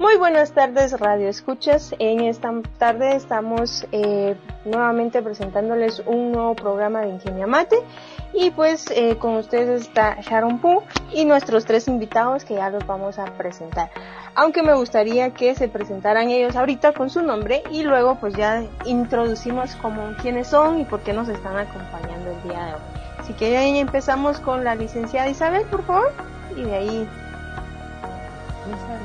Muy buenas tardes, Radio Escuchas. En esta tarde estamos eh, nuevamente presentándoles un nuevo programa de Ingenia Mate. Y pues eh, con ustedes está Sharon Poo y nuestros tres invitados que ya los vamos a presentar. Aunque me gustaría que se presentaran ellos ahorita con su nombre y luego pues ya introducimos como quiénes son y por qué nos están acompañando el día de hoy. Así que ya empezamos con la licenciada Isabel, por favor, y de ahí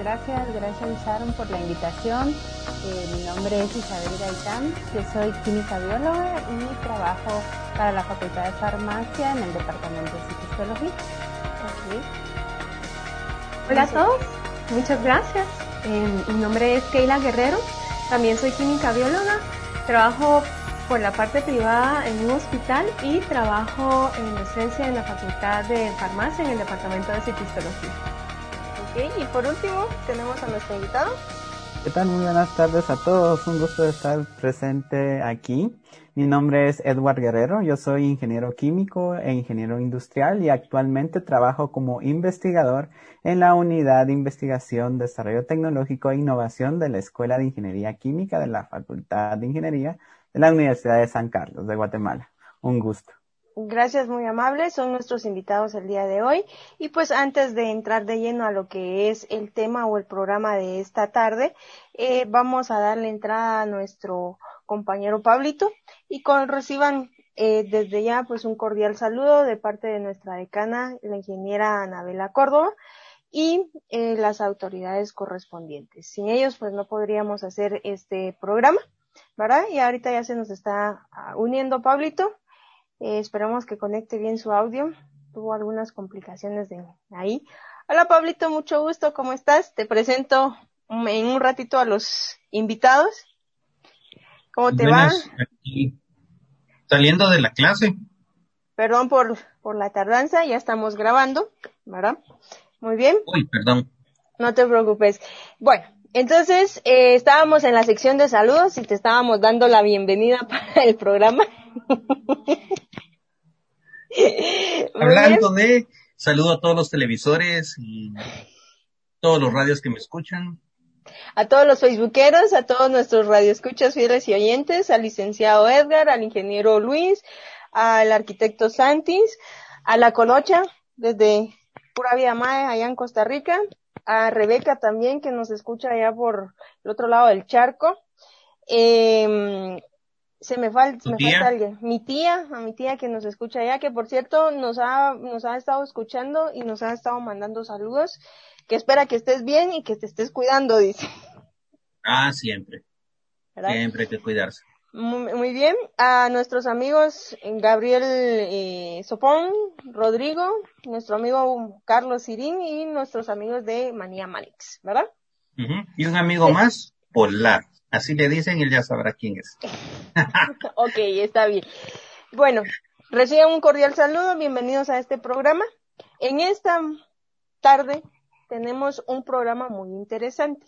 gracias, gracias Sharon por la invitación. Eh, mi nombre es Isabel Gaitán, yo soy química bióloga y trabajo para la Facultad de Farmacia en el Departamento de Citostología. Hola a todos, muchas gracias. Eh, mi nombre es Keila Guerrero, también soy química bióloga, trabajo por la parte privada en un hospital y trabajo en docencia en la Facultad de Farmacia en el Departamento de Y por último tenemos a nuestro invitado. ¿Qué tal? Muy buenas tardes a todos. Un gusto estar presente aquí. Mi nombre es Edward Guerrero. Yo soy ingeniero químico e ingeniero industrial y actualmente trabajo como investigador en la Unidad de Investigación, Desarrollo Tecnológico e Innovación de la Escuela de Ingeniería Química de la Facultad de Ingeniería de la Universidad de San Carlos de Guatemala. Un gusto. Gracias, muy amables. Son nuestros invitados el día de hoy. Y pues antes de entrar de lleno a lo que es el tema o el programa de esta tarde, eh, vamos a darle entrada a nuestro compañero Pablito y con, reciban eh, desde ya pues un cordial saludo de parte de nuestra decana, la ingeniera Anabela Córdoba y eh, las autoridades correspondientes. Sin ellos pues no podríamos hacer este programa, ¿verdad? Y ahorita ya se nos está ah, uniendo Pablito. Eh, esperamos que conecte bien su audio. Tuvo algunas complicaciones de ahí. Hola Pablito, mucho gusto. ¿Cómo estás? Te presento en un ratito a los invitados. ¿Cómo te va? Saliendo de la clase. Perdón por, por la tardanza, ya estamos grabando, ¿verdad? Muy bien. Uy, perdón. No te preocupes. Bueno, entonces eh, estábamos en la sección de saludos y te estábamos dando la bienvenida para el programa. Hablando de, saludo a todos los televisores y todos los radios que me escuchan. A todos los facebookeros, a todos nuestros radioescuchas fieles y oyentes, al licenciado Edgar, al ingeniero Luis, al arquitecto Santis, a la Colocha, desde Pura Vida Mae, allá en Costa Rica, a Rebeca también, que nos escucha allá por el otro lado del charco. Eh, se me, falta, me falta alguien. Mi tía, a mi tía que nos escucha allá, que por cierto nos ha, nos ha estado escuchando y nos ha estado mandando saludos, que espera que estés bien y que te estés cuidando, dice. Ah, siempre. Siempre hay que cuidarse. Muy, bien. A nuestros amigos Gabriel eh, Sopón, Rodrigo, nuestro amigo Carlos Sirín y nuestros amigos de Manía Manix, ¿verdad? Y un amigo más, Polar. Así le dicen y él ya sabrá quién es. ok, está bien. Bueno, reciban un cordial saludo, bienvenidos a este programa. En esta tarde tenemos un programa muy interesante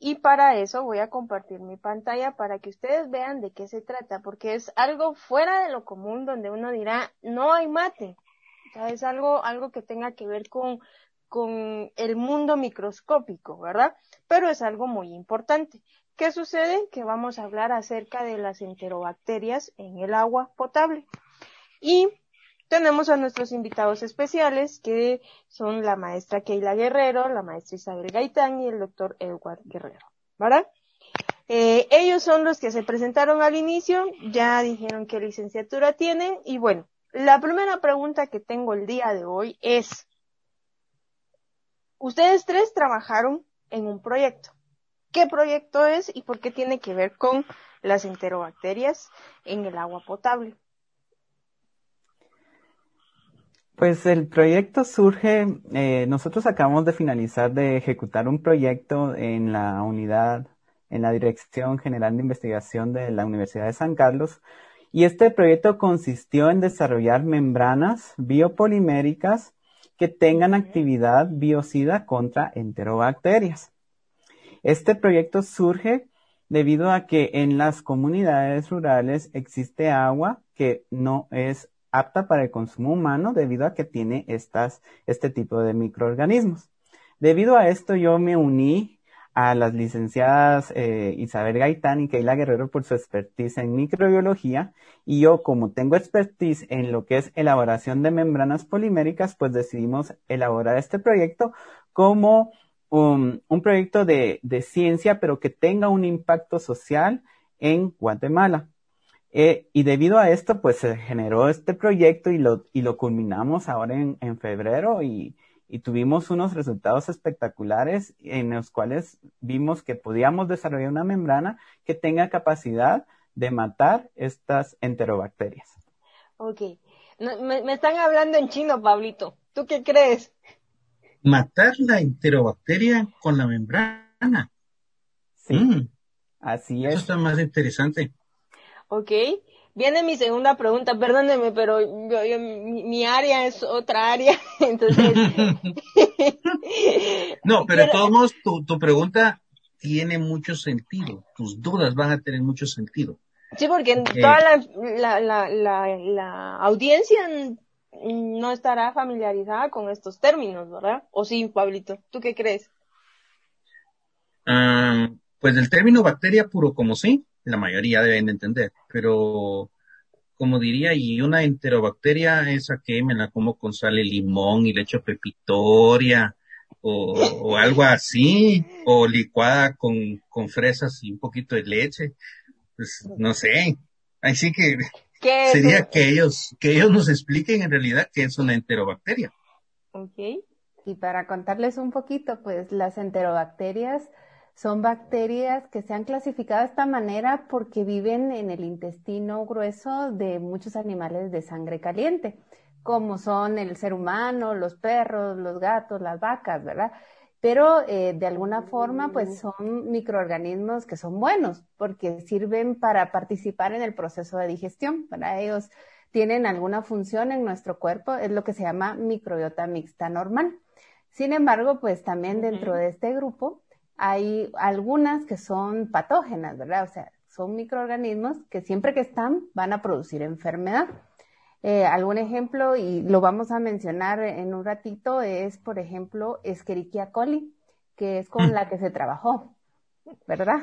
y para eso voy a compartir mi pantalla para que ustedes vean de qué se trata, porque es algo fuera de lo común donde uno dirá, no hay mate. O sea, es algo, algo que tenga que ver con, con el mundo microscópico, ¿verdad? Pero es algo muy importante. ¿Qué sucede? Que vamos a hablar acerca de las enterobacterias en el agua potable. Y tenemos a nuestros invitados especiales, que son la maestra Keila Guerrero, la maestra Isabel Gaitán y el doctor Edward Guerrero, ¿verdad? Eh, ellos son los que se presentaron al inicio, ya dijeron qué licenciatura tienen, y bueno, la primera pregunta que tengo el día de hoy es, ustedes tres trabajaron en un proyecto qué proyecto es y por qué tiene que ver con las enterobacterias en el agua potable. Pues el proyecto surge, eh, nosotros acabamos de finalizar de ejecutar un proyecto en la unidad, en la Dirección General de Investigación de la Universidad de San Carlos, y este proyecto consistió en desarrollar membranas biopoliméricas que tengan actividad biocida contra enterobacterias. Este proyecto surge debido a que en las comunidades rurales existe agua que no es apta para el consumo humano debido a que tiene estas, este tipo de microorganismos. Debido a esto, yo me uní a las licenciadas eh, Isabel Gaitán y Keila Guerrero por su expertise en microbiología y yo como tengo expertise en lo que es elaboración de membranas poliméricas, pues decidimos elaborar este proyecto como un, un proyecto de, ciencia, pero que tenga un impacto social en Guatemala. Eh, y debido a esto, pues se generó este proyecto y lo, y lo culminamos ahora en, en febrero y, y tuvimos unos resultados espectaculares en los cuales vimos que podíamos desarrollar una membrana que tenga capacidad de matar estas enterobacterias. Ok. me, me, están hablando en chino, Pablito. ¿Tú qué crees? Matar la enterobacteria con la membrana. Sí. Mm. Así es. Eso está más interesante. Ok. Viene mi segunda pregunta, perdóneme, pero yo, yo, mi, mi, área es otra área, entonces... no, pero de todos modos, tu, tu pregunta tiene mucho sentido, tus dudas van a tener mucho sentido. Sí, porque eh, toda la, la, la, la, la audiencia no estará familiarizada con estos términos, ¿verdad? ¿O sí, Pablito? ¿Tú qué crees? Uh, pues el término bacteria puro como sí, la mayoría deben entender, pero como diría, y una enterobacteria, esa que me la como con sal y limón y le echo pepitoria, o, o algo así, o licuada con, con fresas y un poquito de leche, pues no sé, así que sería que ellos, que ellos nos expliquen en realidad qué es una enterobacteria. Okay. Y para contarles un poquito, pues las enterobacterias son bacterias que se han clasificado de esta manera porque viven en el intestino grueso de muchos animales de sangre caliente, como son el ser humano, los perros, los gatos, las vacas, ¿verdad? Pero eh, de alguna forma, pues son microorganismos que son buenos porque sirven para participar en el proceso de digestión. Para ellos tienen alguna función en nuestro cuerpo, es lo que se llama microbiota mixta normal. Sin embargo, pues también dentro de este grupo hay algunas que son patógenas, ¿verdad? O sea, son microorganismos que siempre que están van a producir enfermedad. Eh, algún ejemplo, y lo vamos a mencionar en un ratito, es, por ejemplo, Escherichia coli, que es con mm. la que se trabajó, ¿verdad?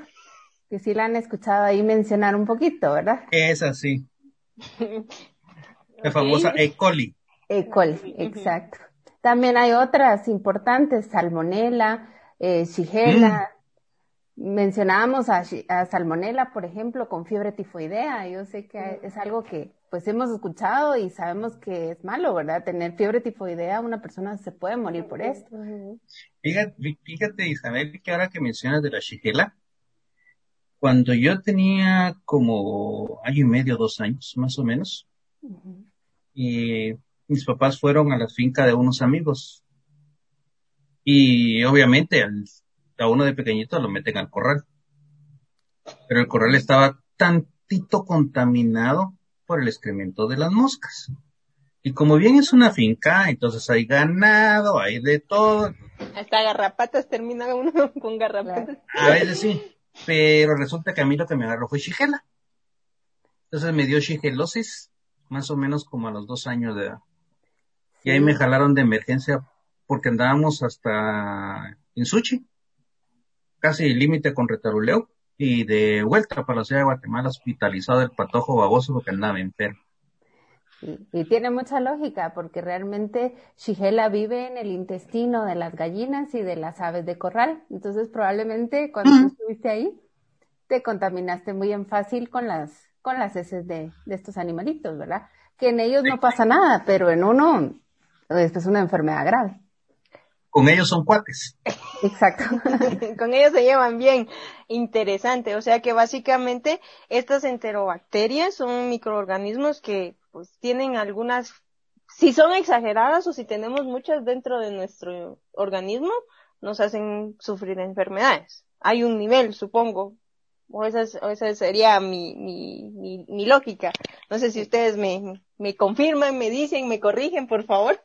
Que sí la han escuchado ahí mencionar un poquito, ¿verdad? Es así. La famosa E. coli. E. coli, exacto. También hay otras importantes, salmonella, eh, Shigella. Mm. Mencionábamos a, a, Salmonella, por ejemplo, con fiebre tifoidea. Yo sé que es algo que pues hemos escuchado y sabemos que es malo, ¿verdad? Tener fiebre tifoidea, una persona se puede morir por esto. Fíjate, fíjate Isabel, que ahora que mencionas de la Shigella, cuando yo tenía como año y medio, dos años, más o menos, uh -huh. y mis papás fueron a la finca de unos amigos y obviamente al, a uno de pequeñito lo meten al corral. Pero el corral estaba tantito contaminado por el excremento de las moscas. Y como bien es una finca, entonces hay ganado, hay de todo. Hasta garrapatas termina uno con garrapatas. A veces sí, pero resulta que a mí lo que me agarró fue shigela. Entonces me dio shigelosis, más o menos como a los dos años de edad. Y ahí me jalaron de emergencia porque andábamos hasta en Suchi, casi límite con retaruleo, y de vuelta para la ciudad de Guatemala hospitalizado el patojo baboso porque andaba enfermo. Y, y, tiene mucha lógica porque realmente Shigella vive en el intestino de las gallinas y de las aves de corral. Entonces probablemente cuando tú estuviste ahí te contaminaste muy en fácil con las, con las heces de, de estos animalitos, ¿verdad? Que en ellos sí. no pasa nada, pero en uno esto es una enfermedad grave con ellos son cuates. Exacto. con ellos se llevan bien. Interesante. O sea que básicamente estas enterobacterias son microorganismos que pues tienen algunas, si son exageradas o si tenemos muchas dentro de nuestro organismo, nos hacen sufrir enfermedades. Hay un nivel, supongo. O esa, es, o esa sería mi, mi, mi, mi, lógica. No sé si ustedes me, me confirman, me dicen, me corrigen, por favor.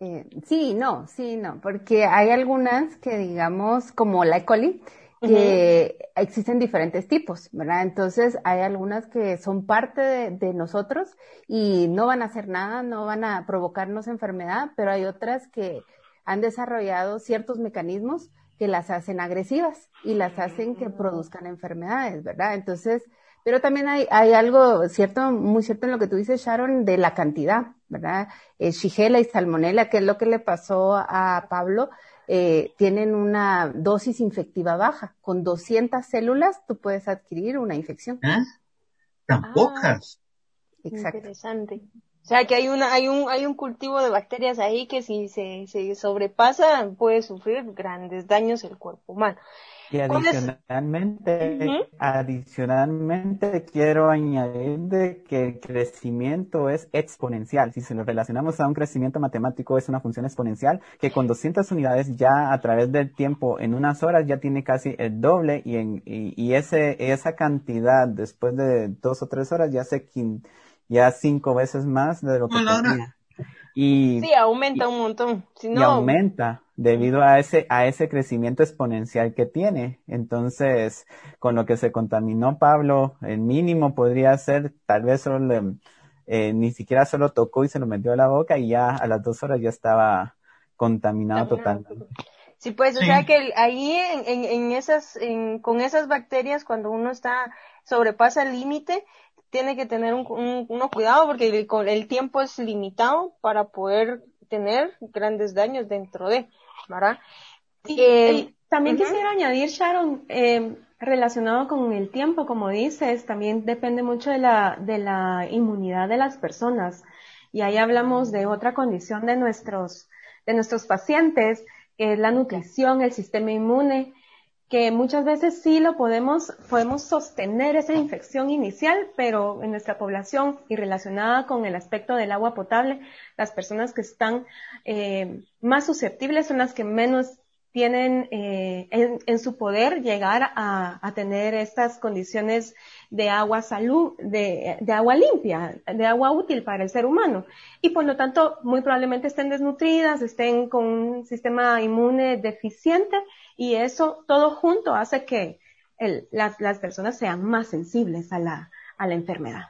Eh, sí, no, sí, no, porque hay algunas que digamos, como la E. coli, que uh -huh. existen diferentes tipos, ¿verdad? Entonces hay algunas que son parte de, de, nosotros y no van a hacer nada, no van a provocarnos enfermedad, pero hay otras que han desarrollado ciertos mecanismos que las hacen agresivas y las hacen que produzcan enfermedades, ¿verdad? Entonces, pero también hay, hay algo cierto, muy cierto en lo que tú dices, Sharon, de la cantidad, ¿verdad? Eh, Shigella y Salmonella, que es lo que le pasó a Pablo, eh, tienen una dosis infectiva baja. Con 200 células tú puedes adquirir una infección. ¿Eh? Tan Ah. pocas. Exacto. Interesante. O sea que hay una, hay un, hay un cultivo de bacterias ahí que si se, se sobrepasa puede sufrir grandes daños el cuerpo humano. Y adicionalmente, adicionalmente quiero añadir de que el crecimiento es exponencial. Si se lo relacionamos a un crecimiento matemático, es una función exponencial que con 200 unidades ya a través del tiempo, en unas horas ya tiene casi el doble y, en, y, y ese, esa cantidad después de dos o tres horas ya se quin- ya cinco veces más de lo que tenía. Y, Sí, aumenta un montón. Si y no, aumenta debido a ese, a ese crecimiento exponencial que tiene. Entonces, con lo que se contaminó Pablo, el mínimo podría ser, tal vez solo le- eh, ni siquiera solo tocó y se lo metió a la boca y ya a las dos horas ya estaba contaminado totalmente. Sí, pues, o sea que ahí en, en, en esas, en, con esas bacterias, cuando uno está, sobrepasa el límite, tiene que tener un, un- uno cuidado porque el, el tiempo es limitado para poder tener grandes daños dentro de, ¿verdad? Eh, y también quisiera añadir, Sharon, eh, relacionado con el tiempo, como dices, también depende mucho de la, de la inmunidad de las personas. Y ahí hablamos de otra condición de nuestros, de nuestros pacientes, que es la nutrición, el sistema inmune, que muchas veces sí lo podemos, podemos sostener esa infección inicial, pero en nuestra población y relacionada con el aspecto del agua potable, las personas que están eh, más susceptibles son las que menos tienen eh, en, su poder llegar a, a tener estas condiciones de agua salud, de, de agua limpia, de agua útil para el ser humano. Y por lo tanto, muy probablemente estén desnutridas, estén con un sistema inmune deficiente y eso todo junto hace que el- la- las personas sean más sensibles a la, a la enfermedad.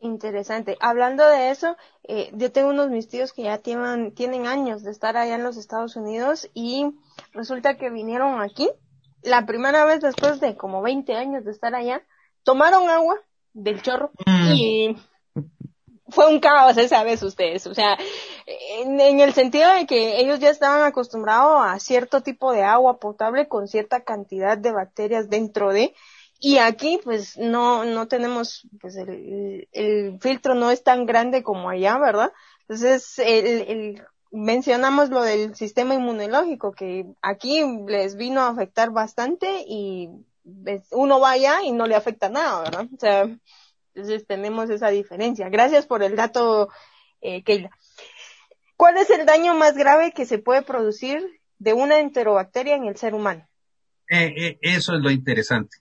Interesante. Hablando de eso, eh, yo tengo unos mis tíos que ya tienen, tienen años de estar allá en los Estados Unidos y resulta que vinieron aquí la primera vez después de como 20 años de estar allá, tomaron agua del chorro Mm. y fue un caos esa vez ustedes, o sea, en, el sentido de que ellos ya estaban acostumbrados a cierto tipo de agua potable con cierta cantidad de bacterias dentro de, y aquí pues no, no tenemos, pues el, el filtro no es tan grande como allá, ¿verdad? Entonces, el, el, mencionamos lo del sistema inmunológico, que aquí les vino a afectar bastante y ves, uno va allá y no le afecta nada, ¿verdad? O sea, entonces tenemos esa diferencia. Gracias por el dato, eh, Keila. ¿Cuál es el daño más grave que se puede producir de una enterobacteria en el ser humano? Eh, eh, eso es lo interesante.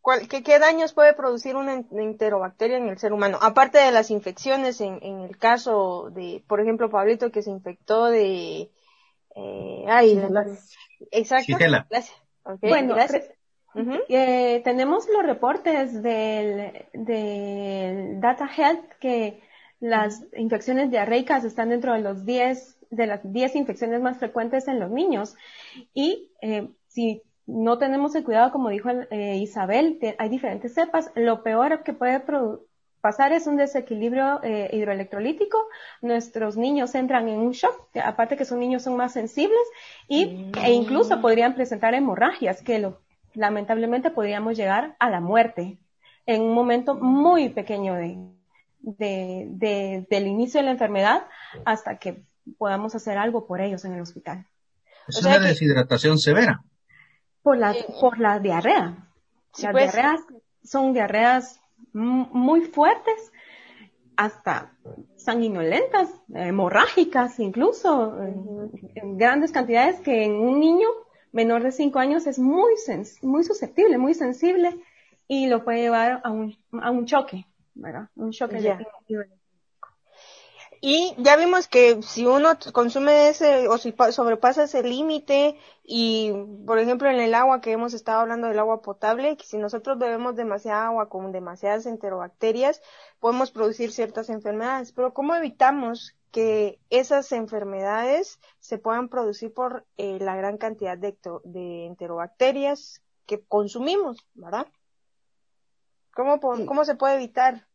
¿Cuál, qué, ¿Qué daños puede producir una en- enterobacteria en el ser humano? Aparte de las infecciones, en, en el caso de, por ejemplo, Pablito que se infectó de... Eh, ay, la- exacto. Gracias. Ok, Bueno, gracias. Eh, tenemos los reportes del, del Data Health que las infecciones diarreicas están dentro de los 10 de las 10 infecciones más frecuentes en los niños. Y eh, si no tenemos el cuidado como dijo eh, Isabel te- hay diferentes cepas. Lo peor que puede pasar es un desequilibrio eh, hidroelectrolítico. Nuestros niños entran en un shock aparte que son niños son más sensibles y e incluso podrían presentar hemorragias que lo lamentablemente podríamos llegar a la muerte en un momento muy pequeño de, de, de- del inicio de la enfermedad hasta que podamos hacer algo por ellos en el hospital. Es O sea una que- deshidratación severa. Por la, Eh, por la diarrea. sí, Las pues. diarreas son diarreas muy fuertes, hasta sanguinolentas, hemorrágicas incluso, en grandes cantidades que en un niño menor de 5 años es muy, muy susceptible, muy sensible y lo puede llevar a un, a un choque, ¿verdad? Un choque Ya. de hidroeléctrico. Y ya vimos que si uno consume ese o si pa- sobrepasa ese límite y, por ejemplo, en el agua que hemos estado hablando del agua potable, que si nosotros bebemos demasiada agua con demasiadas enterobacterias, podemos producir ciertas enfermedades. Pero ¿cómo evitamos que esas enfermedades se puedan producir por eh, la gran cantidad de, de enterobacterias que consumimos, ¿verdad? ¿Cómo, ¿Cómo se puede evitar?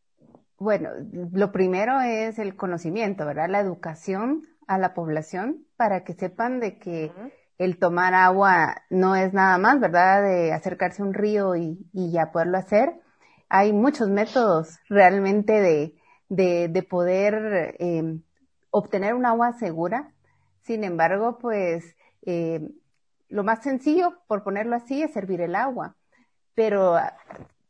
Bueno, lo primero es el conocimiento, ¿verdad? La educación a la población para que sepan de que el tomar agua no es nada más, ¿verdad? De acercarse a un río y, ya poderlo hacer. Hay muchos métodos realmente de, de, poder em, obtener un agua segura. Sin embargo, pues em, lo más sencillo, por ponerlo así, es servir el agua. Pero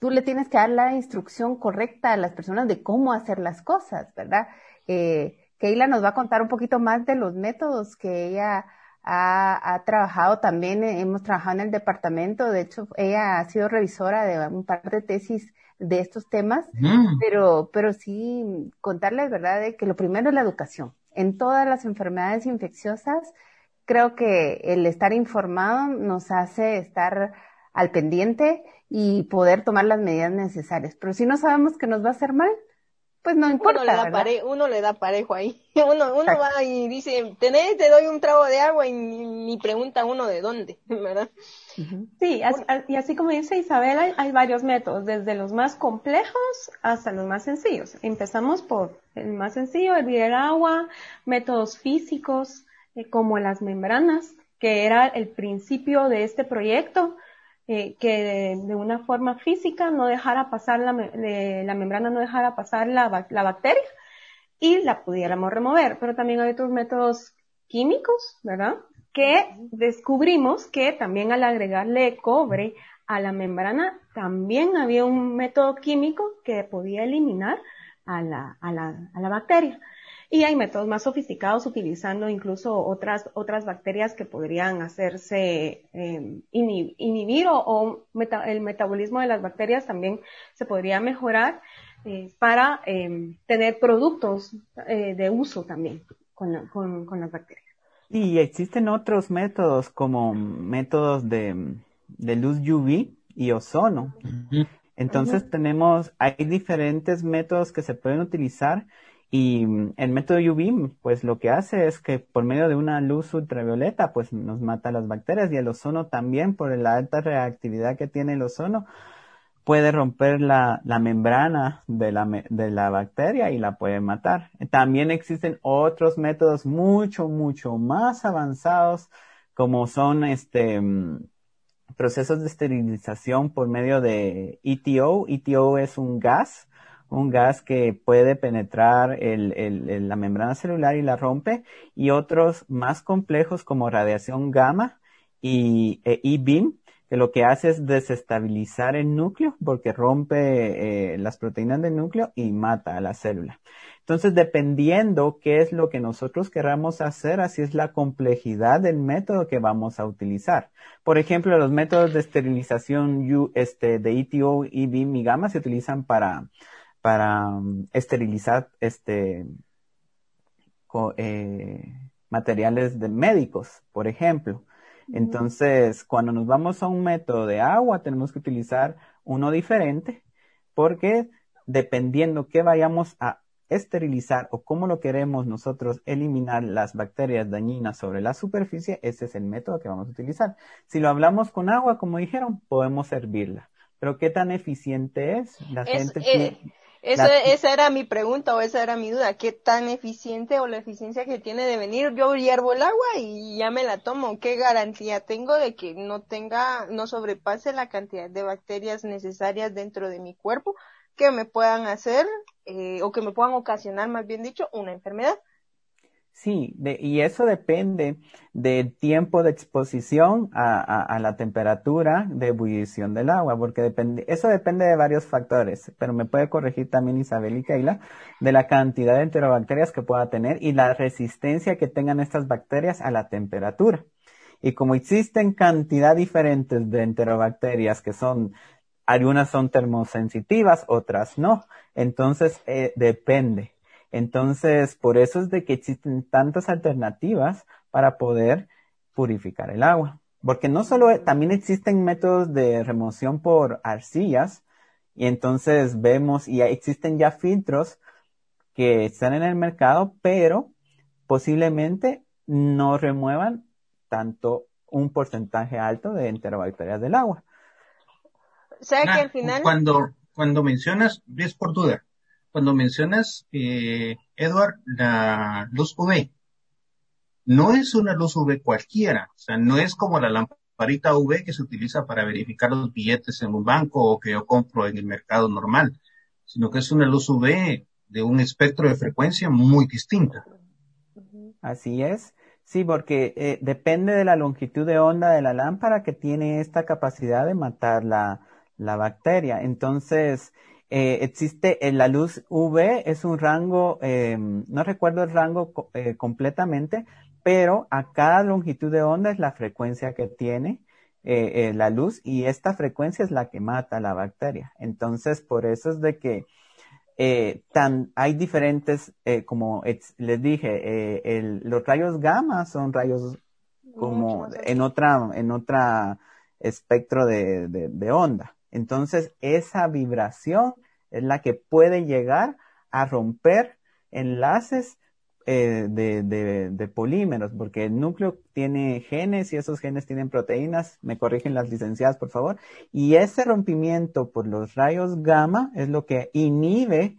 tú le tienes que dar la instrucción correcta a las personas de cómo hacer las cosas, ¿verdad? Eh, Keila nos va a contar un poquito más de los métodos que ella ha, trabajado también, eh, hemos trabajado en el departamento, de hecho ella ha sido revisora de un par de tesis de estos temas, mm. pero, pero sí contarles, ¿verdad?, de que lo primero es la educación. En todas las enfermedades infecciosas, creo que el estar informado nos hace estar al pendiente y poder tomar las medidas necesarias. Pero si no sabemos que nos va a hacer mal, pues no importa. Uno le da, pare, uno le da parejo ahí. Uno, uno va y dice, tenés, te doy un trago de agua y ni, pregunta uno de dónde, ¿verdad? Sí, y así como dice Isabel, hay, varios métodos, desde los más complejos hasta los más sencillos. Empezamos por el más sencillo, hervir el agua, métodos físicos, eh, como las membranas, que era el principio de este proyecto. Eh, que de, una forma física no dejara pasar la, la membrana, no dejara pasar la, la, bacteria y la pudiéramos remover. Pero también hay otros métodos químicos, ¿verdad? Que descubrimos que también al agregarle cobre a la membrana, también había un método químico que podía eliminar a la, a la, a la bacteria. Y hay métodos más sofisticados utilizando incluso otras, otras bacterias que podrían hacerse eh, inhibir o, el metabolismo de las bacterias también se podría mejorar eh, para em, tener productos eh, de uso también con, con, con, las bacterias. Y existen otros métodos como métodos de, de luz UV y ozono. Entonces tenemos, hay diferentes métodos que se pueden utilizar y mm, el método UV, pues lo que hace es que por medio de una luz ultravioleta, pues nos mata las bacterias y el ozono también, por la alta reactividad que tiene el ozono, puede romper la, la membrana de la, de la bacteria y la puede matar. También existen otros métodos mucho, mucho más avanzados, como son este, mm, procesos de esterilización por medio de ETO. ETO es un gas un gas que puede penetrar el, la membrana celular y la rompe, y otros más complejos como radiación gamma y E-beam, que lo que hace es desestabilizar el núcleo porque rompe eh, las proteínas del núcleo y mata a la célula. Entonces, dependiendo qué es lo que nosotros queramos hacer, así es la complejidad del método que vamos a utilizar. Por ejemplo, los métodos de esterilización este, de ETO, E-beam y gamma se utilizan para para um, esterilizar este eh, materiales de médicos, por ejemplo. Entonces, cuando nos vamos a un método de agua, tenemos que utilizar uno diferente porque dependiendo qué vayamos a esterilizar o cómo lo queremos nosotros eliminar las bacterias dañinas sobre la superficie, ese es el método que vamos a utilizar. Si lo hablamos con agua, como dijeron, podemos hervirla. Pero ¿qué tan eficiente es? La gente eh, esa era mi pregunta o esa era mi duda. ¿Qué tan eficiente o la eficiencia que tiene de venir? Yo hiervo el agua y ya me la tomo. ¿Qué garantía tengo de que no tenga, no sobrepase la cantidad de bacterias necesarias dentro de mi cuerpo que me puedan hacer eh, o que me puedan ocasionar, más bien dicho, una enfermedad? Sí, y eso depende del tiempo de exposición a, la temperatura de ebullición del agua, porque depende, eso depende de varios factores, pero me puede corregir también Isabel y Keila, de la cantidad de enterobacterias que pueda tener y la resistencia que tengan estas bacterias a la temperatura. Y como existen cantidad diferentes de enterobacterias que son, algunas son termosensitivas, otras no, entonces eh, depende. Entonces, por eso es de que existen tantas alternativas para poder purificar el agua. Porque no solo, también existen métodos de remoción por arcillas, y entonces vemos, y existen ya filtros que están en el mercado, pero posiblemente no remuevan tanto un porcentaje alto de enterobacterias del agua. O sea que al final... Cuando, cuando mencionas, es por duda, cuando mencionas, eh, Edward, la luz UV, no es una luz UV cualquiera, o sea, no es como la lamparita UV que se utiliza para verificar los billetes en un banco o que yo compro en el mercado normal, sino que es una luz UV de un espectro de frecuencia muy distinta. Así es. Sí, porque eh, depende de la longitud de onda de la lámpara que tiene esta capacidad de matar la, la bacteria. Entonces, eh, existe en la luz UV, es un rango, eh, no recuerdo el rango eh, completamente, pero a cada longitud de onda es la frecuencia que tiene eh, eh, la luz y esta frecuencia es la que mata la bacteria. Entonces, por eso es de que eh, tan, hay diferentes, eh, como les dije, eh, el, los rayos gamma son rayos como en otra, en otra espectro de, de, de onda. Entonces, esa vibración es la que puede llegar a romper enlaces eh, de, polímeros, porque el núcleo tiene genes y esos genes tienen proteínas, me corrigen las licenciadas, por favor, y ese rompimiento por los rayos gamma es lo que inhibe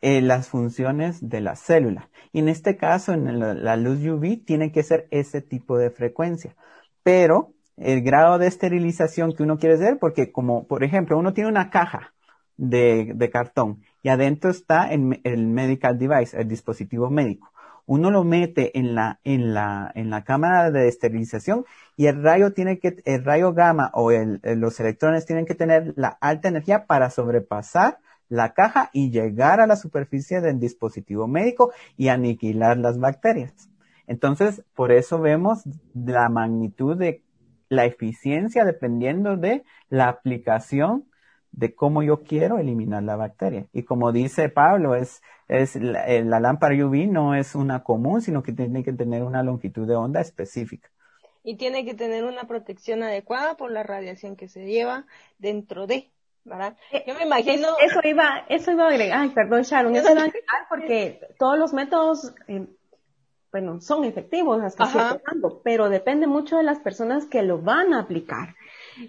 eh, las funciones de la célula. Y en este caso, en la, la luz UV, tiene que ser ese tipo de frecuencia. Pero el grado de esterilización que uno quiere hacer, porque como, por ejemplo, uno tiene una caja de, de cartón y adentro está el, el, medical device, el dispositivo médico. Uno lo mete en la, en la, en la cámara de esterilización y el rayo tiene que, el rayo gamma o el, los electrones tienen que tener la alta energía para sobrepasar la caja y llegar a la superficie del dispositivo médico y aniquilar las bacterias. Entonces, por eso vemos la magnitud de la eficiencia dependiendo de la aplicación de cómo yo quiero eliminar la bacteria. Y como dice Pablo, es, es la, eh, la, lámpara UV no es una común, sino que tiene que tener una longitud de onda específica. Y tiene que tener una protección adecuada por la radiación que se lleva dentro de, ¿verdad? Yo me imagino... Eso iba, eso iba a agregar, ay, perdón Sharon, eso iba a agregar porque todos los métodos, eh, bueno, son efectivos hasta cierto punto, pero depende mucho de las personas que lo van a aplicar.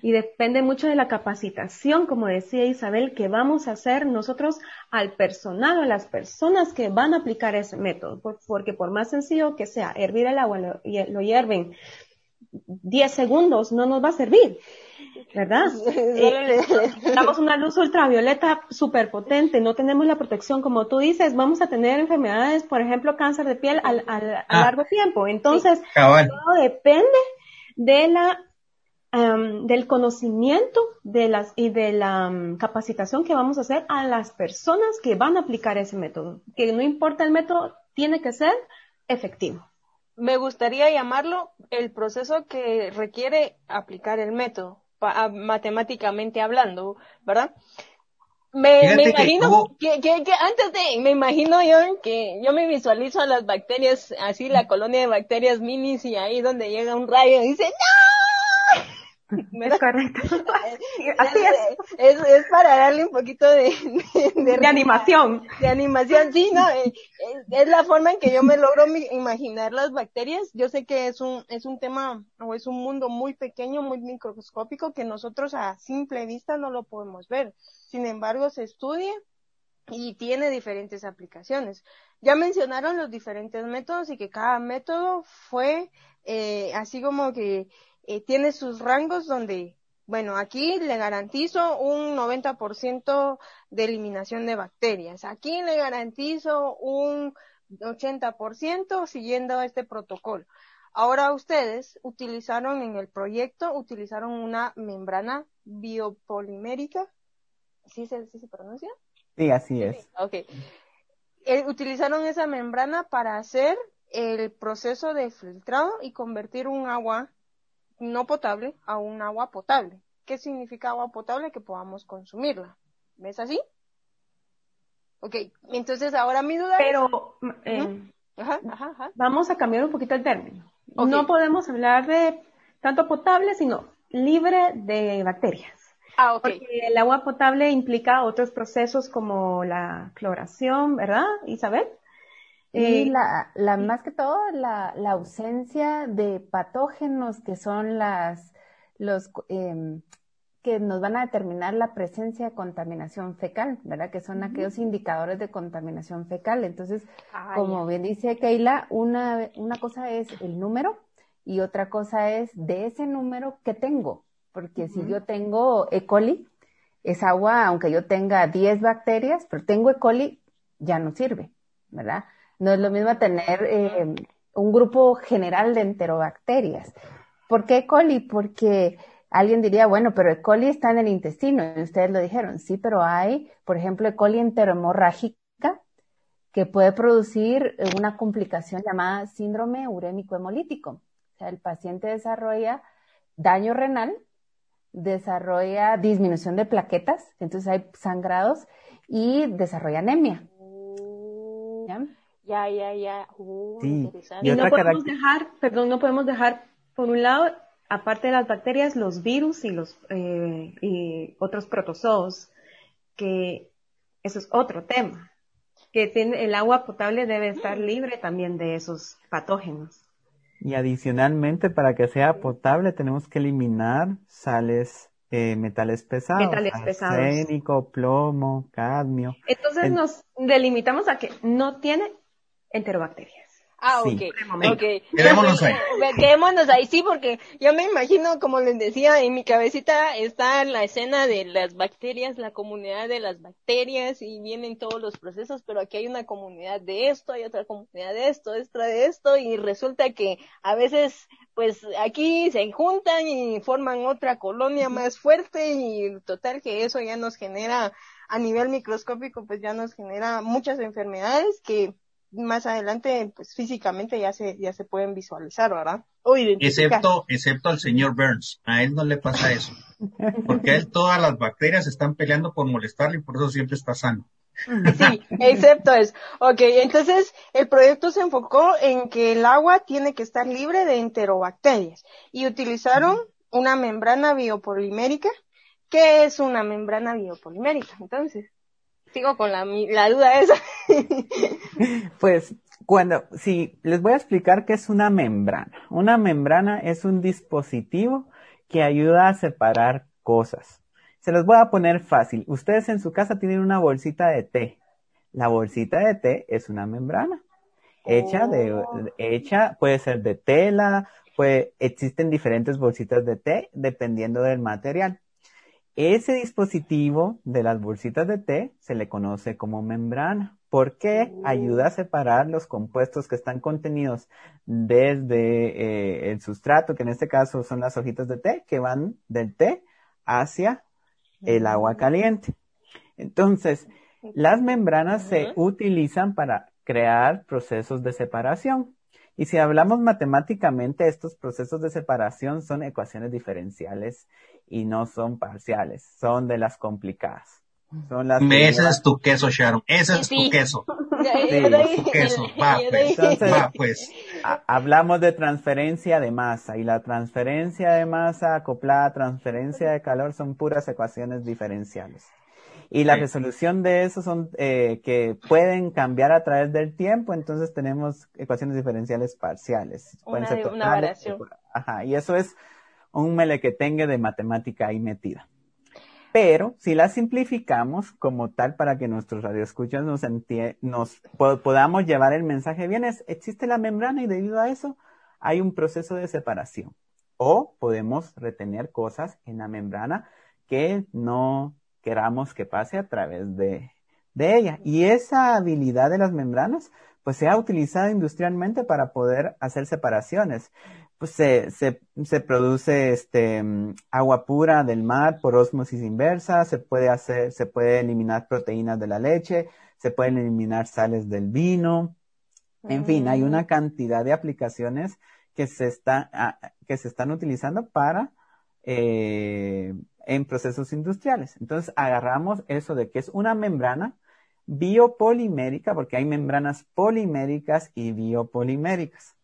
Y depende mucho de la capacitación, como decía Isabel, que vamos a hacer nosotros al personal o a las personas que van a aplicar ese método, porque por más sencillo que sea, hervir el agua, lo, lo hierven 10 segundos, no nos va a servir. ¿Verdad? eh, damos una luz ultravioleta súper potente, no tenemos la protección, como tú dices, vamos a tener enfermedades, por ejemplo, cáncer de piel al, al, a ah, largo tiempo. Entonces, sí, todo depende de la um, del conocimiento de las, y de la um, capacitación que vamos a hacer a las personas que van a aplicar ese método. Que no importa el método, tiene que ser efectivo. Me gustaría llamarlo el proceso que requiere aplicar el método, matemáticamente hablando, ¿verdad? Me, me imagino que, que, que, antes de, me imagino yo que yo me visualizo a las bacterias, así la colonia de bacterias minis y ahí donde llega un rayo y dice, ¡No! Es correcto. Así es. es. es. para darle un poquito de, de, de, de animación. De animación, sí, no, es, es, la forma en que yo me logro imaginar las bacterias. Yo sé que es un, es un tema o es un mundo muy pequeño, muy microscópico que nosotros a simple vista no lo podemos ver. Sin embargo, se estudia y tiene diferentes aplicaciones. Ya mencionaron los diferentes métodos y que cada método fue eh, así como que eh, tiene sus rangos donde, bueno, aquí le garantizo un 90% de eliminación de bacterias. Aquí le garantizo un 80% siguiendo este protocolo. Ahora ustedes utilizaron en el proyecto, utilizaron una membrana biopolimérica. ¿Sí se, sí se pronuncia? Sí, así es. Sí, ok. Eh, utilizaron esa membrana para hacer el proceso de filtrado y convertir un agua no potable a un agua potable. ¿Qué significa agua potable? Que podamos consumirla. ¿Ves así? Ok, entonces ahora mi duda Pero, es... eh, -huh. ajá, ajá, ajá. vamos a cambiar un poquito el término. Okay. No podemos hablar de tanto potable, sino libre de bacterias. Ah, okay. Porque el agua potable implica otros procesos como la cloración, ¿verdad, Isabel? Y eh, la, la, más que todo, la, la, ausencia de patógenos que son las, los, eh, que nos van a determinar la presencia de contaminación fecal, ¿verdad? Que son aquellos indicadores de contaminación fecal. Entonces, ah, como bien dice Keila, una, una cosa es el número y otra cosa es de ese número que tengo. Porque si yo tengo E. coli, es agua, aunque yo tenga 10 bacterias, pero tengo E. coli, ya no sirve, ¿verdad? No es lo mismo tener eh, un grupo general de enterobacterias. ¿Por qué E. coli? Porque alguien diría, bueno, pero E. coli está en el intestino, y ustedes lo dijeron, sí, pero hay, por ejemplo, E. coli enterohemorrágica que puede producir una complicación llamada síndrome urémico hemolítico. O sea, el paciente desarrolla daño renal, desarrolla disminución de plaquetas, entonces hay sangrados y desarrolla anemia. Ya, ya, ya. Uh, interesante. Y, no podemos dejar, perdón, no podemos dejar, por un lado, aparte de las bacterias, los virus y los eh, y otros protozoos, que eso es otro tema. Que tiene, el agua potable debe estar libre también de esos patógenos. Y adicionalmente, para que sea potable, tenemos que eliminar sales eh, metales pesados. Metales pesados. Plomo, cadmio. Entonces nos delimitamos a que no tiene enterobacterias. Ah, ok. okay. Quedémonos ahí. Quedémonos ahí, sí, porque yo me imagino, como les decía, en mi cabecita está la escena de las bacterias, la comunidad de las bacterias y vienen todos los procesos, pero aquí hay una comunidad de esto, hay otra comunidad de esto, extra de esto y resulta que a veces, pues aquí se juntan y forman otra colonia más fuerte y total que eso ya nos genera a nivel microscópico, pues ya nos genera muchas enfermedades que más adelante, pues físicamente ya se, ya se pueden visualizar, ¿verdad? O excepto, excepto al señor Burns, a él no le pasa eso. Porque a él todas las bacterias están peleando por molestarle y por eso siempre está sano. Sí, excepto eso. Ok, entonces el proyecto se enfocó en que el agua tiene que estar libre de enterobacterias y utilizaron una membrana biopolimérica. ¿Qué es una membrana biopolimérica? Entonces sigo con la, la duda esa. pues cuando, sí, les voy a explicar qué es una membrana. Una membrana es un dispositivo que ayuda a separar cosas. Se los voy a poner fácil. Ustedes en su casa tienen una bolsita de té. La bolsita de té es una membrana. Hecha de, oh. hecha, puede ser de tela, puede, existen diferentes bolsitas de té dependiendo del material. Ese dispositivo de las bolsitas de té se le conoce como membrana porque mm. ayuda a separar los compuestos que están contenidos desde eh, el sustrato, que en este caso son las hojitas de té, que van del té hacia el agua caliente. Entonces, las membranas se utilizan para crear procesos de separación. Y si hablamos matemáticamente, estos procesos de separación son ecuaciones diferenciales y no son parciales, son de las complicadas. Son las Ese es tu queso, Sharon. Ese es tu queso. Sí, tu queso. Va, pues. va, pues. hablamos de transferencia de masa y la transferencia de masa acoplada a transferencia de calor son puras ecuaciones diferenciales. Y la resolución de eso son eh, que pueden cambiar a través del tiempo, entonces tenemos ecuaciones diferenciales parciales. Una, una variación. Ajá, y eso es un melequetengue de matemática ahí metida. Pero si la simplificamos como tal para que nuestros radioescuchas nos, podamos llevar el mensaje bien, es, existe la membrana y debido a eso hay un proceso de separación. O podemos retener cosas en la membrana que no queramos que pase a través de, de ella. Y esa habilidad de las membranas, pues se ha utilizado industrialmente para poder hacer separaciones pues se, se, se produce este agua pura del mar por osmosis inversa, se puede hacer, se puede eliminar proteínas de la leche, se pueden eliminar sales del vino. En fin, hay una mm. cantidad de aplicaciones que se está, que se están utilizando para eh, en procesos industriales. Entonces agarramos eso de que es una membrana biopolimérica, porque hay membranas poliméricas y biopoliméricas.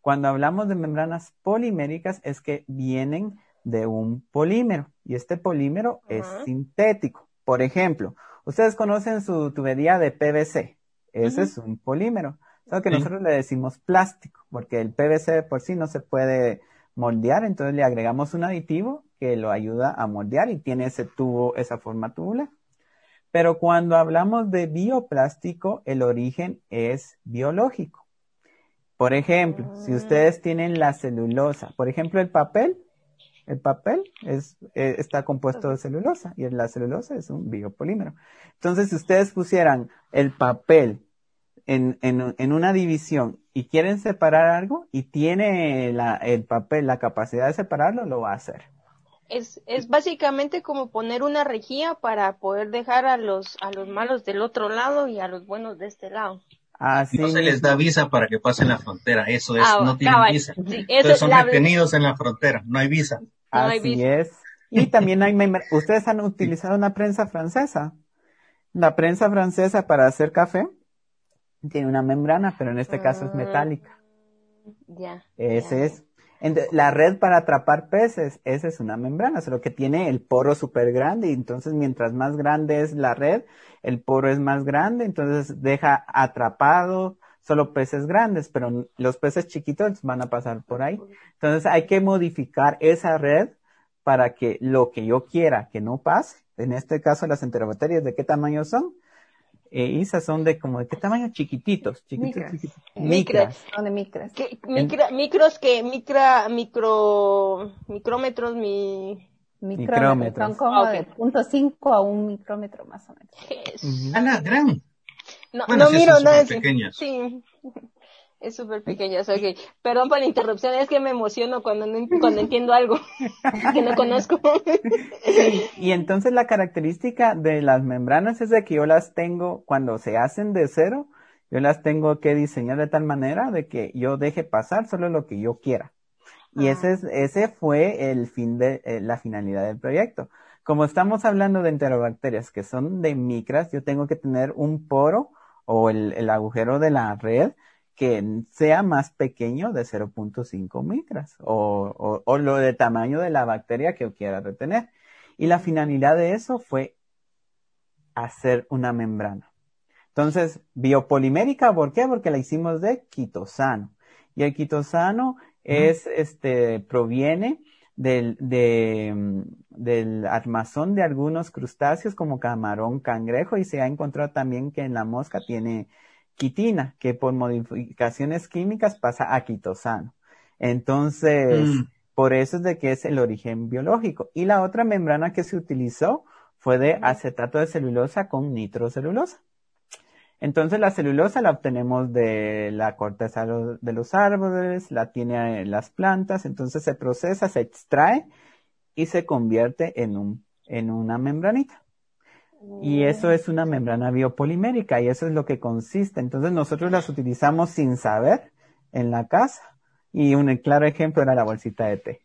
Cuando hablamos de membranas poliméricas es que vienen de un polímero y este polímero es sintético. Por ejemplo, ustedes conocen su tubería de PVC. Ese es un polímero. Solo que nosotros le decimos plástico, porque el PVC por sí no se puede moldear, entonces le agregamos un aditivo que lo ayuda a moldear y tiene ese tubo, esa forma tubular. Pero cuando hablamos de bioplástico, el origen es biológico. Por ejemplo, si ah. ustedes tienen la celulosa, por ejemplo, el papel, el papel es, eh, está compuesto de celulosa y la celulosa es un biopolímero. Entonces, si ustedes pusieran el papel en, en, en una división y quieren separar algo y tiene la, el papel la capacidad de separarlo, lo va a hacer. Es, es básicamente como poner una rejilla para poder dejar a los, a los malos del otro lado y a los buenos de este lado. Así no se les da visa para que pasen la frontera, eso es, ah, no tienen visa. Entonces son detenidos en la frontera, no hay visa. Así es. Y también hay, ustedes han utilizado una prensa francesa. La prensa francesa para hacer café tiene una membrana, pero en este caso es ah, metálica. Ya. Ese es. La red para atrapar peces, esa es una membrana, solo que tiene el poro súper grande y entonces mientras más grande es la red, el poro es más grande, entonces deja atrapado solo peces grandes, pero los peces chiquitos van a pasar por ahí. Entonces hay que modificar esa red para que lo que yo quiera que no pase, en este caso las enterobacterias, ¿de qué tamaño son? Eh, esas son de como de qué tamaño chiquititos, chiquitos, chiquitos. Micras. Son de micras. ¿Qué, micros que micra, micro, micrómetros, mi... Micrómetros. Son como de punto cinco a un micrómetro más o menos. Es? Ah, gran. No, no miro, no es. Sí. Es súper pequeño, okay. Perdón por la interrupción, es que me emociono cuando, cuando entiendo algo que no conozco. y entonces la característica de las membranas es de que yo las tengo, cuando se hacen de cero, yo las tengo que diseñar de tal manera de que yo deje pasar solo lo que yo quiera. Y ah. ese, es, ese fue el fin de, eh, la finalidad del proyecto. Como estamos hablando de enterobacterias que son de micras, yo tengo que tener un poro o el, el agujero de la red que sea más pequeño de 0.5 micras o, o, lo de tamaño de la bacteria que quiera retener. Y la finalidad de eso fue hacer una membrana. Entonces, biopolimérica, ¿por qué? Porque la hicimos de quitosano. Y el quitosano es, este, proviene del, de, del armazón de algunos crustáceos como camarón, cangrejo y se ha encontrado también que en la mosca tiene quitina, que por modificaciones químicas pasa a quitosano. Entonces, mm. por eso es de que es el origen biológico. Y la otra membrana que se utilizó fue de acetato de celulosa con nitrocelulosa. Entonces la celulosa la obtenemos de la corteza de los árboles, la tiene las plantas, entonces se procesa, se extrae y se convierte en un, en una membranita. Y eso es una membrana biopolimérica y eso es lo que consiste. Entonces nosotros las utilizamos sin saber en la casa. Y un claro ejemplo era la bolsita de té.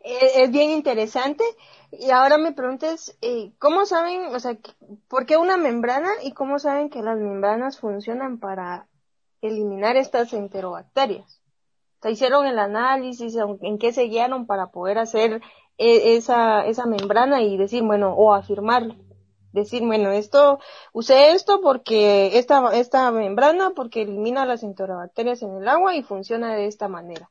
Eh, es bien interesante. Y ahora me preguntas, eh, ¿cómo saben, o sea, por qué una membrana y cómo saben que las membranas funcionan para eliminar estas enterobacterias? O hicieron el análisis, en qué se guiaron para poder hacer esa, esa membrana y decir, bueno, o afirmar, decir, bueno, esto, usé esto porque esta, esta membrana porque elimina las enterobacterias en el agua y funciona de esta manera.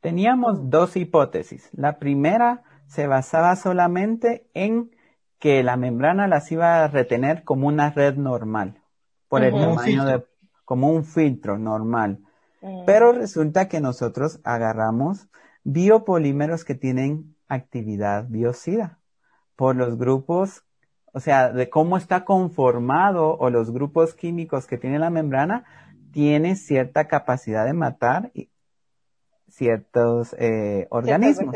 Teníamos dos hipótesis. La primera se basaba solamente en que la membrana las iba a retener como una red normal, por el tamaño de, como un filtro normal. Mm. Pero resulta que nosotros agarramos biopolímeros que tienen actividad biocida por los grupos, o sea, de cómo está conformado o los grupos químicos que tiene la membrana, tiene cierta capacidad de matar ciertos eh, organismos.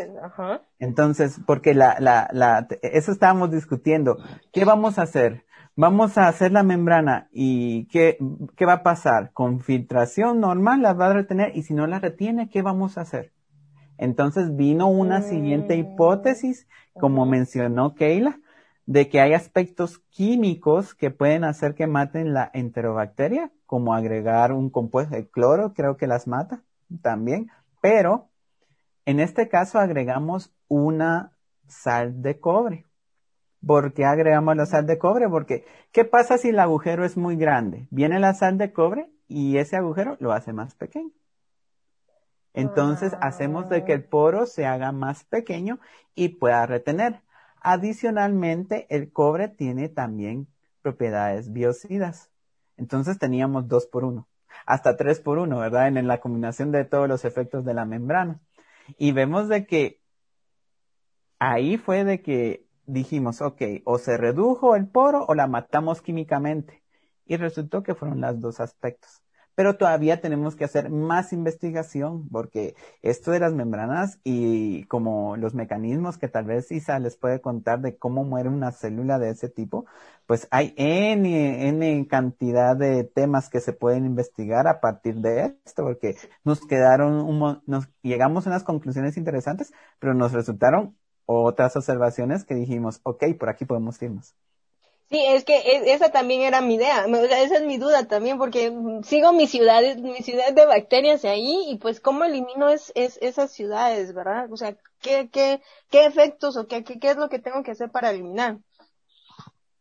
Entonces, porque la, la, la, eso estábamos discutiendo. ¿Qué vamos a hacer? Vamos a hacer la membrana y ¿qué, qué va a pasar? Con filtración normal la va a retener y si no la retiene, ¿qué vamos a hacer? Entonces vino una siguiente mm. hipótesis, como mencionó Keila, de que hay aspectos químicos que pueden hacer que maten la enterobacteria, como agregar un compuesto de cloro, creo que las mata también, pero en este caso agregamos una sal de cobre. ¿Por qué agregamos la sal de cobre? Porque, ¿qué pasa si el agujero es muy grande? Viene la sal de cobre y ese agujero lo hace más pequeño. Entonces hacemos de que el poro se haga más pequeño y pueda retener. Adicionalmente, el cobre tiene también propiedades biocidas. Entonces teníamos dos por uno, hasta tres por uno, ¿verdad? En, la combinación de todos los efectos de la membrana. Y vemos de que ahí fue de que dijimos, ok, o se redujo el poro o la matamos químicamente. Y resultó que fueron los dos aspectos pero todavía tenemos que hacer más investigación porque esto de las membranas y como los mecanismos que tal vez Isa les puede contar de cómo muere una célula de ese tipo, pues hay N, N cantidad de temas que se pueden investigar a partir de esto porque nos quedaron, un, nos llegamos a unas conclusiones interesantes, pero nos resultaron otras observaciones que dijimos, ok, por aquí podemos irnos. Sí, es que e, esa también era mi idea, esa es mi duda también, porque sigo mis ciudades, mis ciudades de bacterias ahí, y pues cómo elimino es, es esas ciudades, ¿verdad? O sea, ¿qué, qué, qué efectos o qué, qué, qué es lo que tengo que hacer para eliminar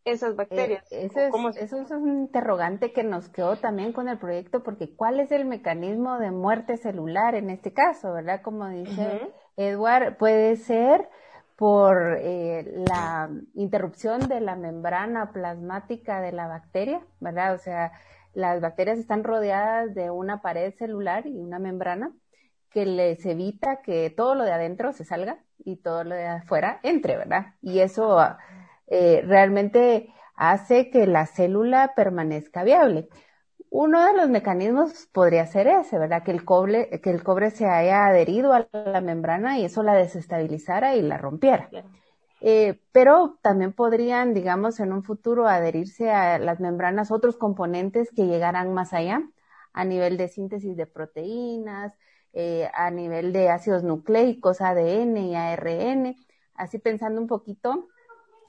esas bacterias? Eh, eso, es, eso es un interrogante que nos quedó también con el proyecto, porque ¿cuál es el mecanismo de muerte celular en este caso, verdad? Como dice Edward, puede ser por eh, la interrupción de la membrana plasmática de la bacteria, ¿verdad? O sea, las bacterias están rodeadas de una pared celular y una membrana que les evita que todo lo de adentro se salga y todo lo de afuera entre, ¿verdad? Y eso eh, realmente hace que la célula permanezca viable. Uno de los mecanismos podría ser ese, ¿verdad? Que el cobre, que el cobre se haya adherido a la membrana y eso la desestabilizara y la rompiera. Eh, pero también podrían, digamos, en un futuro adherirse a las membranas otros componentes que llegaran más allá, a nivel de síntesis de proteínas, eh, a nivel de ácidos nucleicos, ADN y ARN. Así pensando un poquito,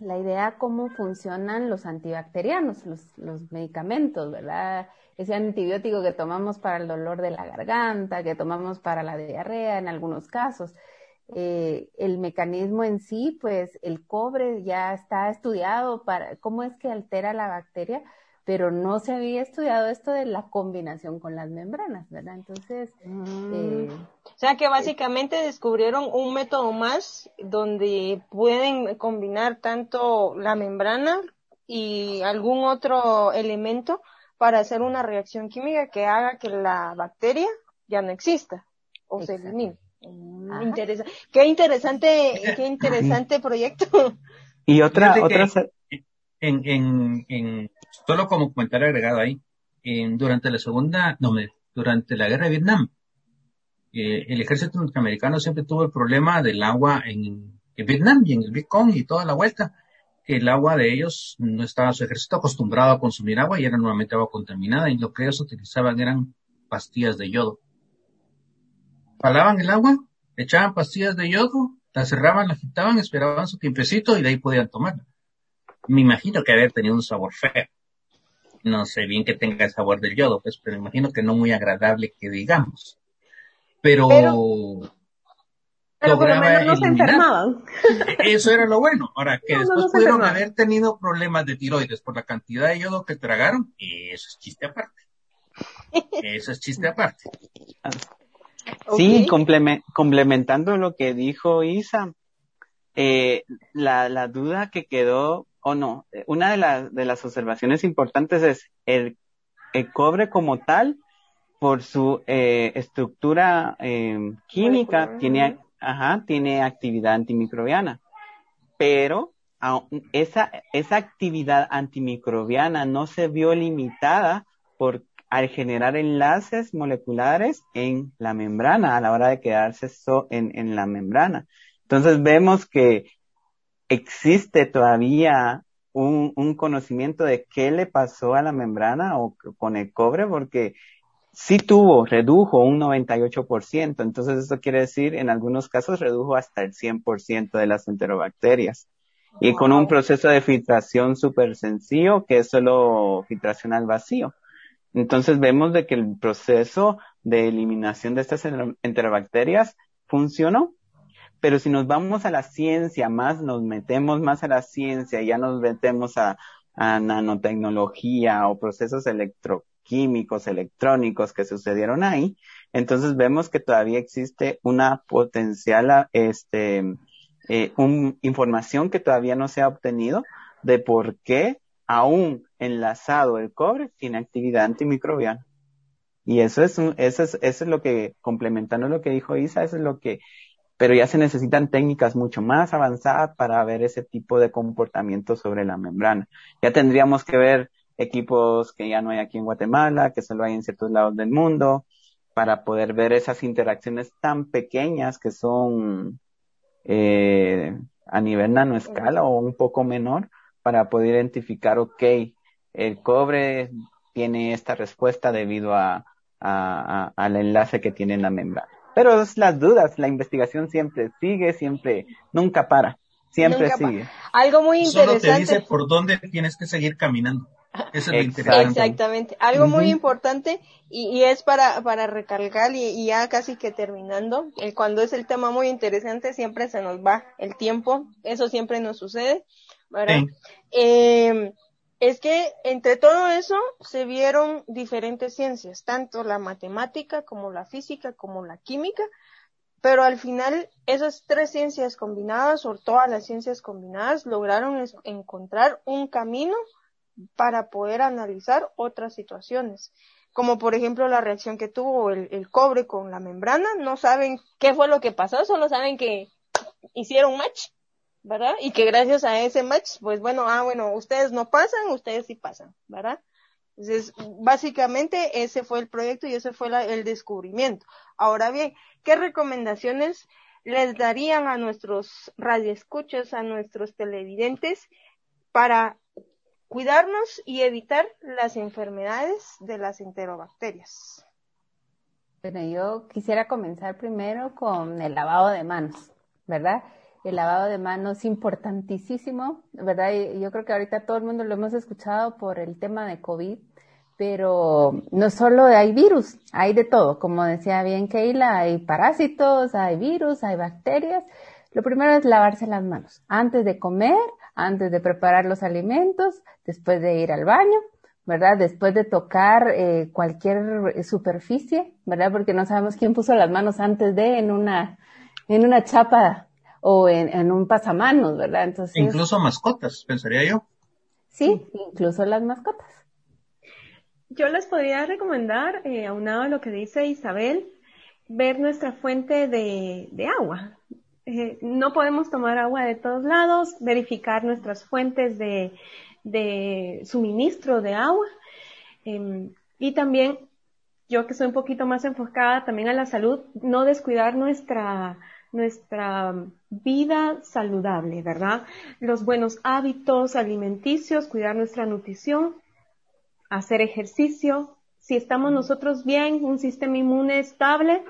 la idea cómo funcionan los antibacterianos, los, los medicamentos, ¿verdad? Ese antibiótico que tomamos para el dolor de la garganta, que tomamos para la diarrea en algunos casos. Eh, el mecanismo en sí, pues el cobre ya está estudiado para cómo es que altera la bacteria, pero no se había estudiado esto de la combinación con las membranas, ¿verdad? Entonces, mm. eh, o sea que básicamente descubrieron un método más donde pueden combinar tanto la membrana y algún otro elemento para hacer una reacción química que haga que la bacteria ya no exista o se elimine. Mm, qué interesante, qué interesante proyecto. Y otra, otra. En, en, en, solo como comentario agregado ahí, en, durante la segunda, no, durante la guerra de Vietnam, eh, el ejército norteamericano siempre tuvo el problema del agua en, en Vietnam y en el Vietcong y toda la vuelta el agua de ellos no estaba su ejército acostumbrado a consumir agua y era nuevamente agua contaminada y lo que ellos utilizaban eran pastillas de yodo. Palaban el agua, echaban pastillas de yodo, la cerraban, la quitaban, esperaban su tiempecito y de ahí podían tomarla. Me imagino que haber tenido un sabor feo. No sé bien que tenga el sabor del yodo, pues, pero me imagino que no muy agradable que digamos. pero por lo menos no se enfermaban. Eso era lo bueno. Ahora, que después pudieron haber tenido problemas de tiroides por la cantidad de yodo que tragaron, eso es chiste aparte. Eso es chiste aparte. Sí, complementando lo que dijo Isa, eh, la, la duda que quedó, o no, una de, de las observaciones importantes es el, el cobre como tal, por su eh, estructura eh, química, tiene ajá, tiene actividad antimicrobiana, pero esa, esa actividad antimicrobiana no se vio limitada por al generar enlaces moleculares en la membrana a la hora de quedarse en, en la membrana. Entonces vemos que existe todavía un, un, conocimiento de qué le pasó a la membrana o con el cobre, porque sí tuvo, redujo un 98%. Entonces eso quiere decir, en algunos casos redujo hasta el 100% de las enterobacterias. Y con un proceso de filtración súper sencillo, que es solo filtración al vacío. Entonces vemos de que el proceso de eliminación de estas enterobacterias funcionó. Pero si nos vamos a la ciencia más, nos metemos más a la ciencia, ya nos metemos a, a nanotecnología o procesos electroquímicos, electrónicos que sucedieron ahí, entonces vemos que todavía existe una potencial, este, eh, un, información que todavía no se ha obtenido de por qué aún enlazado el cobre tiene actividad antimicrobiana. Y eso es, eso es, eso es lo que, complementando lo que dijo Isa, eso es lo que, pero ya se necesitan técnicas mucho más avanzadas para ver ese tipo de comportamiento sobre la membrana. Ya tendríamos que ver equipos que ya no hay aquí en Guatemala, que solo hay en ciertos lados del mundo, para poder ver esas interacciones tan pequeñas que son eh, a nivel nanoescala o un poco menor para poder identificar, ok, el cobre tiene esta respuesta debido a, a, al enlace que tiene en la membrana. Pero es las dudas, la investigación siempre sigue, siempre, nunca para, siempre sigue. Algo muy interesante. Solo te dice por dónde tienes que seguir caminando. Eso es lo interesante. Exactamente. Algo muy importante y, y, es para, para recalcar y, y, ya casi que terminando, eh, cuando es el tema muy interesante siempre se nos va el tiempo, eso siempre nos sucede, ¿verdad? Eh, es que entre todo eso se vieron diferentes ciencias, tanto la matemática como la física como la química, pero al final esas tres ciencias combinadas o todas las ciencias combinadas lograron encontrar un camino para poder analizar otras situaciones, como por ejemplo la reacción que tuvo el, el, cobre con la membrana, no saben qué fue lo que pasó, solo saben que hicieron match, ¿verdad? Y que gracias a ese match, pues bueno, ah, bueno, ustedes no pasan, ustedes sí pasan, ¿verdad? Entonces, básicamente ese fue el proyecto y ese fue la, el descubrimiento. Ahora bien, ¿qué recomendaciones les darían a nuestros radioescuchos, a nuestros televidentes para cuidarnos y evitar las enfermedades de las enterobacterias. Bueno, yo quisiera comenzar primero con el lavado de manos, ¿verdad? El lavado de manos importantísimo, ¿verdad? Y yo creo que ahorita todo el mundo lo hemos escuchado por el tema de COVID, pero no solo hay virus, hay de todo. Como decía bien Keila, hay parásitos, hay virus, hay bacterias. Lo primero es lavarse las manos antes de comer, antes de preparar los alimentos, después de ir al baño, ¿verdad? Después de tocar eh, cualquier superficie, ¿verdad? Porque no sabemos quién puso las manos antes de en una, en una chapa o en, en un pasamanos, ¿verdad? Entonces. Incluso mascotas, pensaría yo. Sí, incluso las mascotas. Yo les podría recomendar, eh, aunado a lo que dice Isabel, ver nuestra fuente de, de agua, eh, no podemos tomar agua de todos lados, verificar nuestras fuentes de, de suministro de agua eh, y también yo que soy un poquito más enfocada también a la salud, no descuidar nuestra nuestra vida saludable, ¿verdad? Los buenos hábitos alimenticios, cuidar nuestra nutrición, hacer ejercicio. Si estamos nosotros bien, un sistema inmune estable,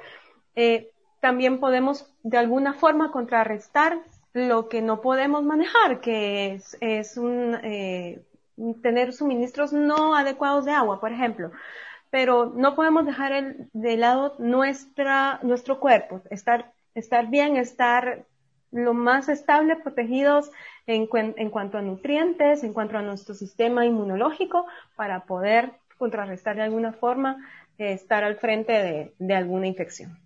eh, también podemos de alguna forma contrarrestar lo que no podemos manejar, que es, es un, eh, tener suministros no adecuados de agua, por ejemplo. Pero no podemos dejar el, de lado nuestra, nuestro cuerpo, estar, estar bien, estar lo más estable, protegidos en, en cuanto a nutrientes, en cuanto a nuestro sistema inmunológico, para poder contrarrestar de alguna forma, eh, estar al frente de, de alguna infección.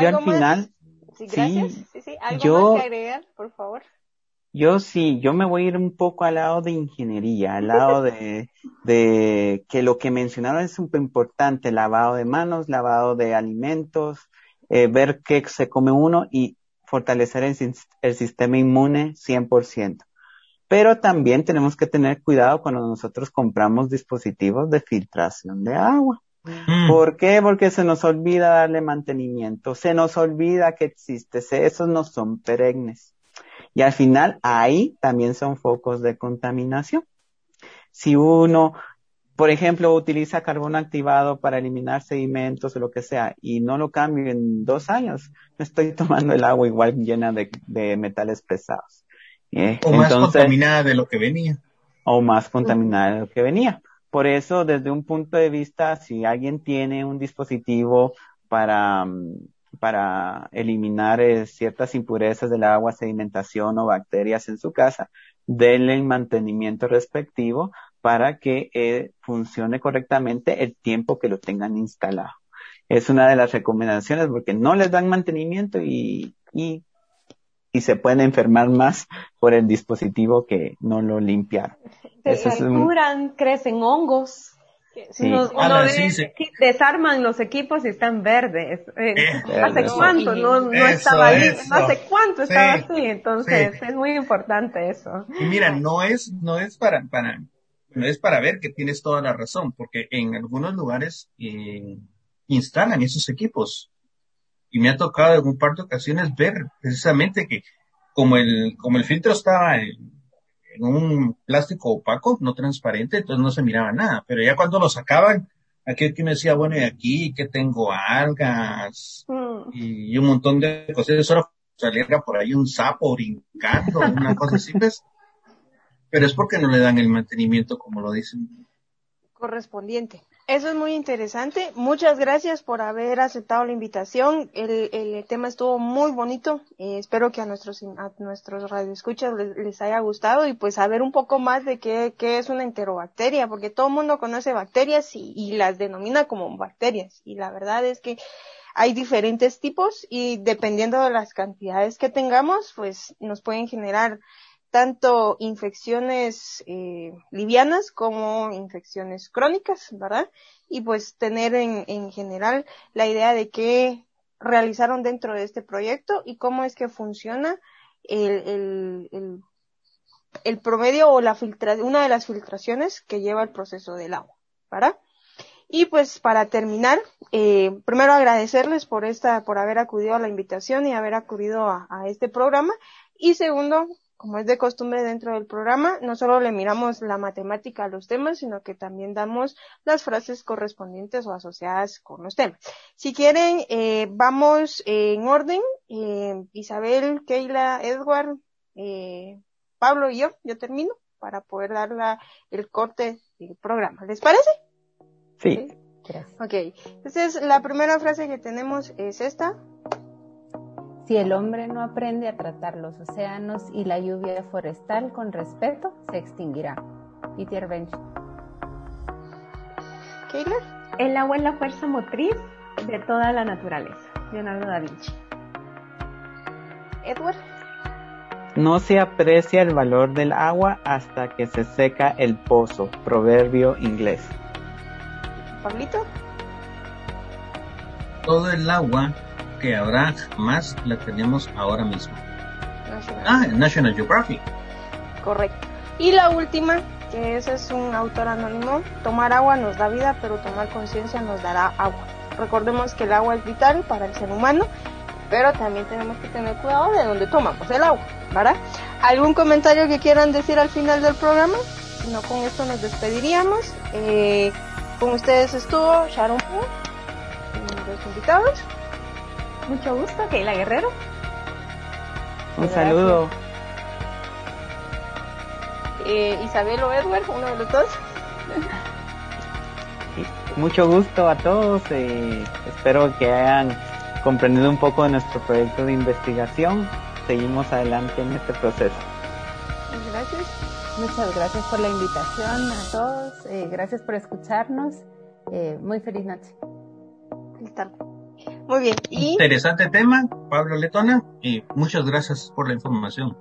Yo al final, sí, sí, sí, sí. ¿Algo yo, más que agregar, por favor? Yo sí, yo me voy a ir un poco al lado de ingeniería, al lado de, de que lo que mencionaron es súper importante, lavado de manos, lavado de alimentos, eh, ver qué se come uno y fortalecer el, el sistema inmune 100%. Pero también tenemos que tener cuidado cuando nosotros compramos dispositivos de filtración de agua. Mm. ¿Por qué? Porque se nos olvida darle mantenimiento, se nos olvida que existe, esos no son perennes. Y al final ahí también son focos de contaminación. Si uno, por ejemplo, utiliza carbón activado para eliminar sedimentos o lo que sea y no lo cambio en dos años, estoy tomando el agua igual llena de, de metales pesados. ¿Eh? O más contaminada de lo que venía. O más contaminada de lo que venía. Por eso, desde un punto de vista, si alguien tiene un dispositivo para, mm, para eliminar eh, ciertas impurezas del agua, sedimentación o bacterias en su casa, denle el mantenimiento respectivo para que eh, funcione correctamente el tiempo que lo tengan instalado. Es una de las recomendaciones porque no les dan mantenimiento y, y, y se pueden enfermar más por el dispositivo que no lo limpiaron. Se curan, crecen hongos. Sí. Nos, uno desarman los equipos y están verdes. Eh, eh ¿Hace cuánto? No, no estaba ahí. No hace cuánto estaba así. Entonces, es muy importante eso. Y mira, no es, no es para, para, no es para ver que tienes toda la razón, porque en algunos lugares eh, instalan esos equipos. Y me ha tocado en un par de ocasiones ver precisamente que como el, como el filtro estaba en, en un plástico opaco, no transparente, entonces no se miraba nada. Pero ya cuando lo sacaban, aquí que me decía, bueno, y aquí que tengo algas mm. y, un montón de cosas, solo saliera por ahí un sapo brincando, una cosa así, pues. Pero es porque no le dan el mantenimiento como lo dicen. Correspondiente. Eso es muy interesante. Muchas gracias por haber aceptado la invitación. El, el tema estuvo muy bonito. Eh, espero que a nuestros, a nuestros radioescuchas les, les, haya gustado y pues saber un poco más de qué, qué es una enterobacteria, porque todo el mundo conoce bacterias y, y las denomina como bacterias. Y la verdad es que hay diferentes tipos y dependiendo de las cantidades que tengamos, pues nos pueden generar tanto infecciones eh, livianas como infecciones crónicas, ¿verdad? Y pues tener en, en general la idea de qué realizaron dentro de este proyecto y cómo es que funciona el, el, el, el promedio o la filtra una de las filtraciones que lleva el proceso del agua, ¿verdad? Y pues para terminar, eh, primero agradecerles por esta, por haber acudido a la invitación y haber acudido a, a este programa. Y segundo, como es de costumbre dentro del programa, no solo le miramos la matemática a los temas, sino que también damos las frases correspondientes o asociadas con los temas. Si quieren, eh, vamos en orden. Eh, Isabel, Keila, Edward, eh, Pablo y yo, yo termino para poder dar la, el corte del programa. ¿Les parece? Sí. ¿Sí? Gracias. Ok. Entonces, la primera frase que tenemos es esta. Si el hombre no aprende a tratar los océanos y la lluvia forestal con respeto, se extinguirá. Peter Bench. Keila. El agua es la fuerza motriz de toda la naturaleza. Leonardo da Vinci. Edward. No se aprecia el valor del agua hasta que se seca el pozo. Proverbio inglés. Pablito. Todo el agua que habrá jamás la tenemos ahora mismo. National. Ah, National Geographic. Correcto. Y la última, que ese es un autor anónimo, tomar agua nos da vida, pero tomar conciencia nos dará agua. Recordemos que el agua es vital para el ser humano, pero también tenemos que tener cuidado de dónde tomamos el agua, ¿verdad? ¿Algún comentario que quieran decir al final del programa? Si no, con esto nos despediríamos. Eh, con ustedes estuvo Sharon los invitados. Mucho gusto, Keila Guerrero. Un saludo. Eh, Isabel o Edward, uno de los dos. Mucho gusto a todos. Eh, espero que hayan comprendido un poco de nuestro proyecto de investigación. Seguimos adelante en este proceso. Gracias. Muchas gracias por la invitación a todos. Eh, gracias por escucharnos. Eh, muy feliz noche. Feliz tarde. Muy bien. ¿Y? Interesante tema, Pablo Letona, y muchas gracias por la información.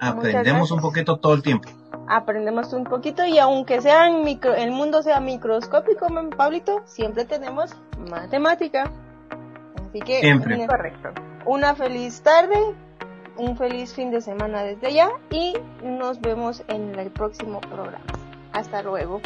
Aprendemos un poquito todo el tiempo. Aprendemos un poquito y aunque sea en micro, el mundo sea microscópico, Pablito, siempre tenemos matemática. Así que siempre. Una, correcto. Una feliz tarde, un feliz fin de semana desde ya y nos vemos en el próximo programa. Hasta luego.